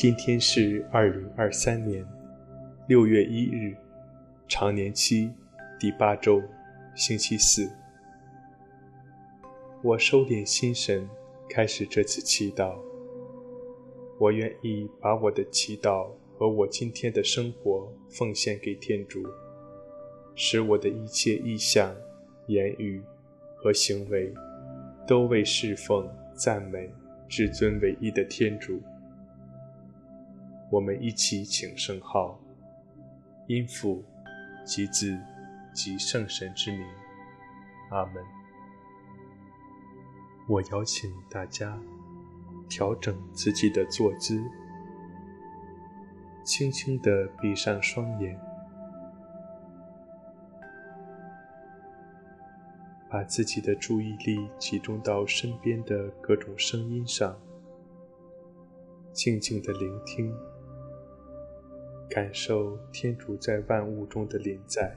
今天是二零二三年六月一日，常年期第八周，星期四。我收敛心神，开始这次祈祷。我愿意把我的祈祷和我今天的生活奉献给天主，使我的一切意向、言语和行为都为侍奉、赞美至尊唯一的天主。我们一起请圣号，因父及子及圣神之名，阿门。我邀请大家调整自己的坐姿，轻轻地闭上双眼，把自己的注意力集中到身边的各种声音上，静静地聆听。感受天主在万物中的临在。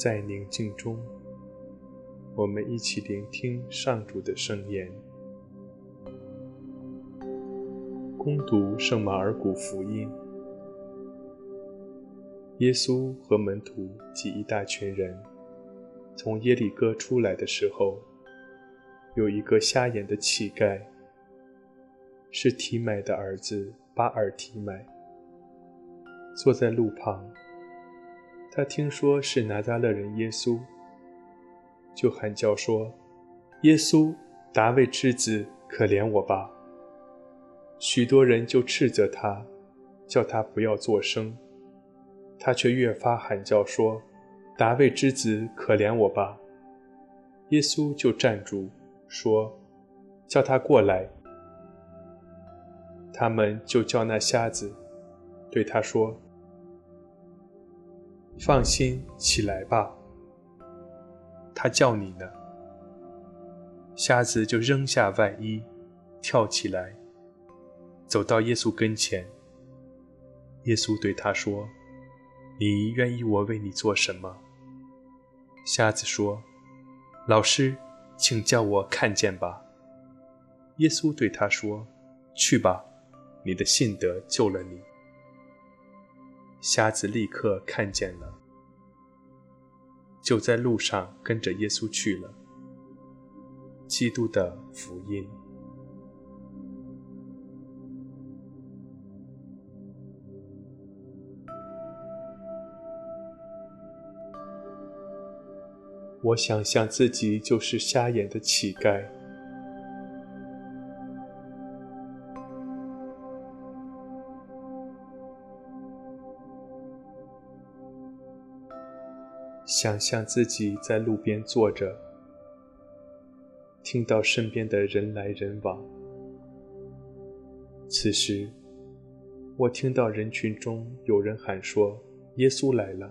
在宁静中，我们一起聆听上主的圣言。恭读圣马尔谷福音。耶稣和门徒及一大群人从耶里哥出来的时候，有一个瞎眼的乞丐，是提买的儿子巴尔提买，坐在路旁。他听说是拿撒勒人耶稣，就喊叫说：“耶稣，达味之子，可怜我吧！”许多人就斥责他，叫他不要作声。他却越发喊叫说：“达味之子，可怜我吧！”耶稣就站住，说：“叫他过来。”他们就叫那瞎子，对他说。放心，起来吧。他叫你呢。瞎子就扔下外衣，跳起来，走到耶稣跟前。耶稣对他说：“你愿意我为你做什么？”瞎子说：“老师，请叫我看见吧。”耶稣对他说：“去吧，你的信德救了你。”瞎子立刻看见了，就在路上跟着耶稣去了。基督的福音。我想象自己就是瞎眼的乞丐。想象自己在路边坐着，听到身边的人来人往。此时，我听到人群中有人喊说：“耶稣来了。”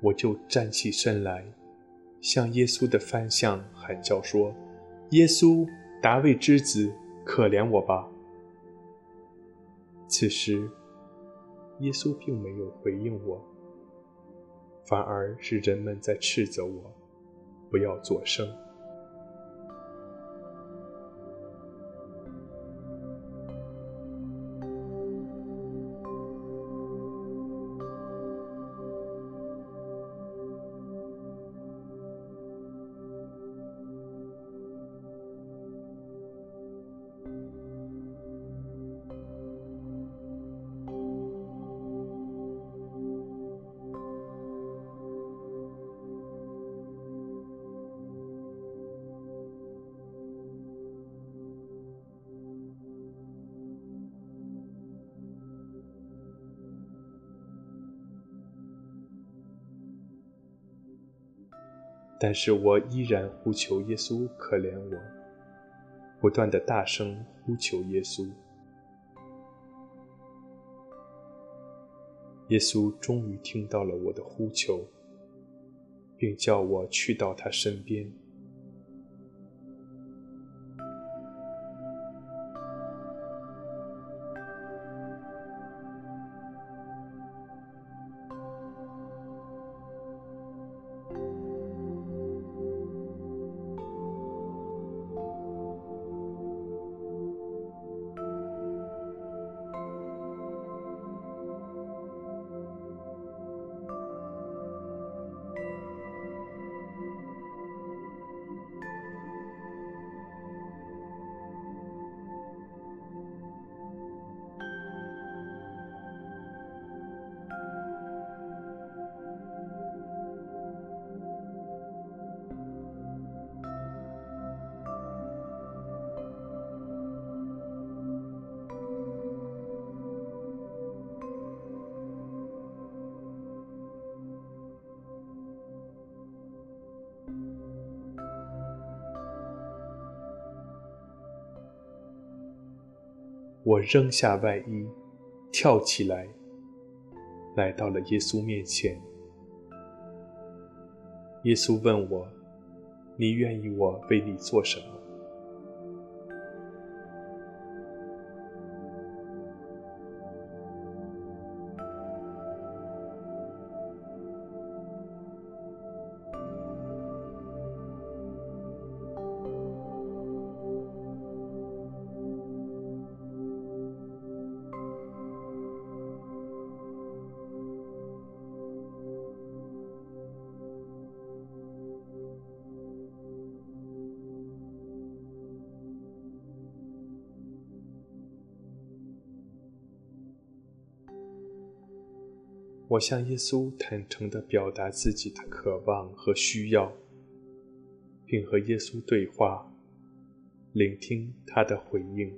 我就站起身来，向耶稣的方向喊叫说：“耶稣，大卫之子，可怜我吧！”此时，耶稣并没有回应我，反而是人们在斥责我，不要作声。但是我依然呼求耶稣可怜我，不断的大声呼求耶稣。耶稣终于听到了我的呼求，并叫我去到他身边。我扔下外衣，跳起来，来到了耶稣面前。耶稣问我：“你愿意我为你做什么？”我向耶稣坦诚地表达自己的渴望和需要，并和耶稣对话，聆听他的回应。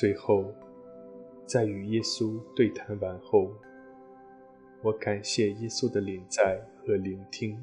最后，在与耶稣对谈完后，我感谢耶稣的领在和聆听。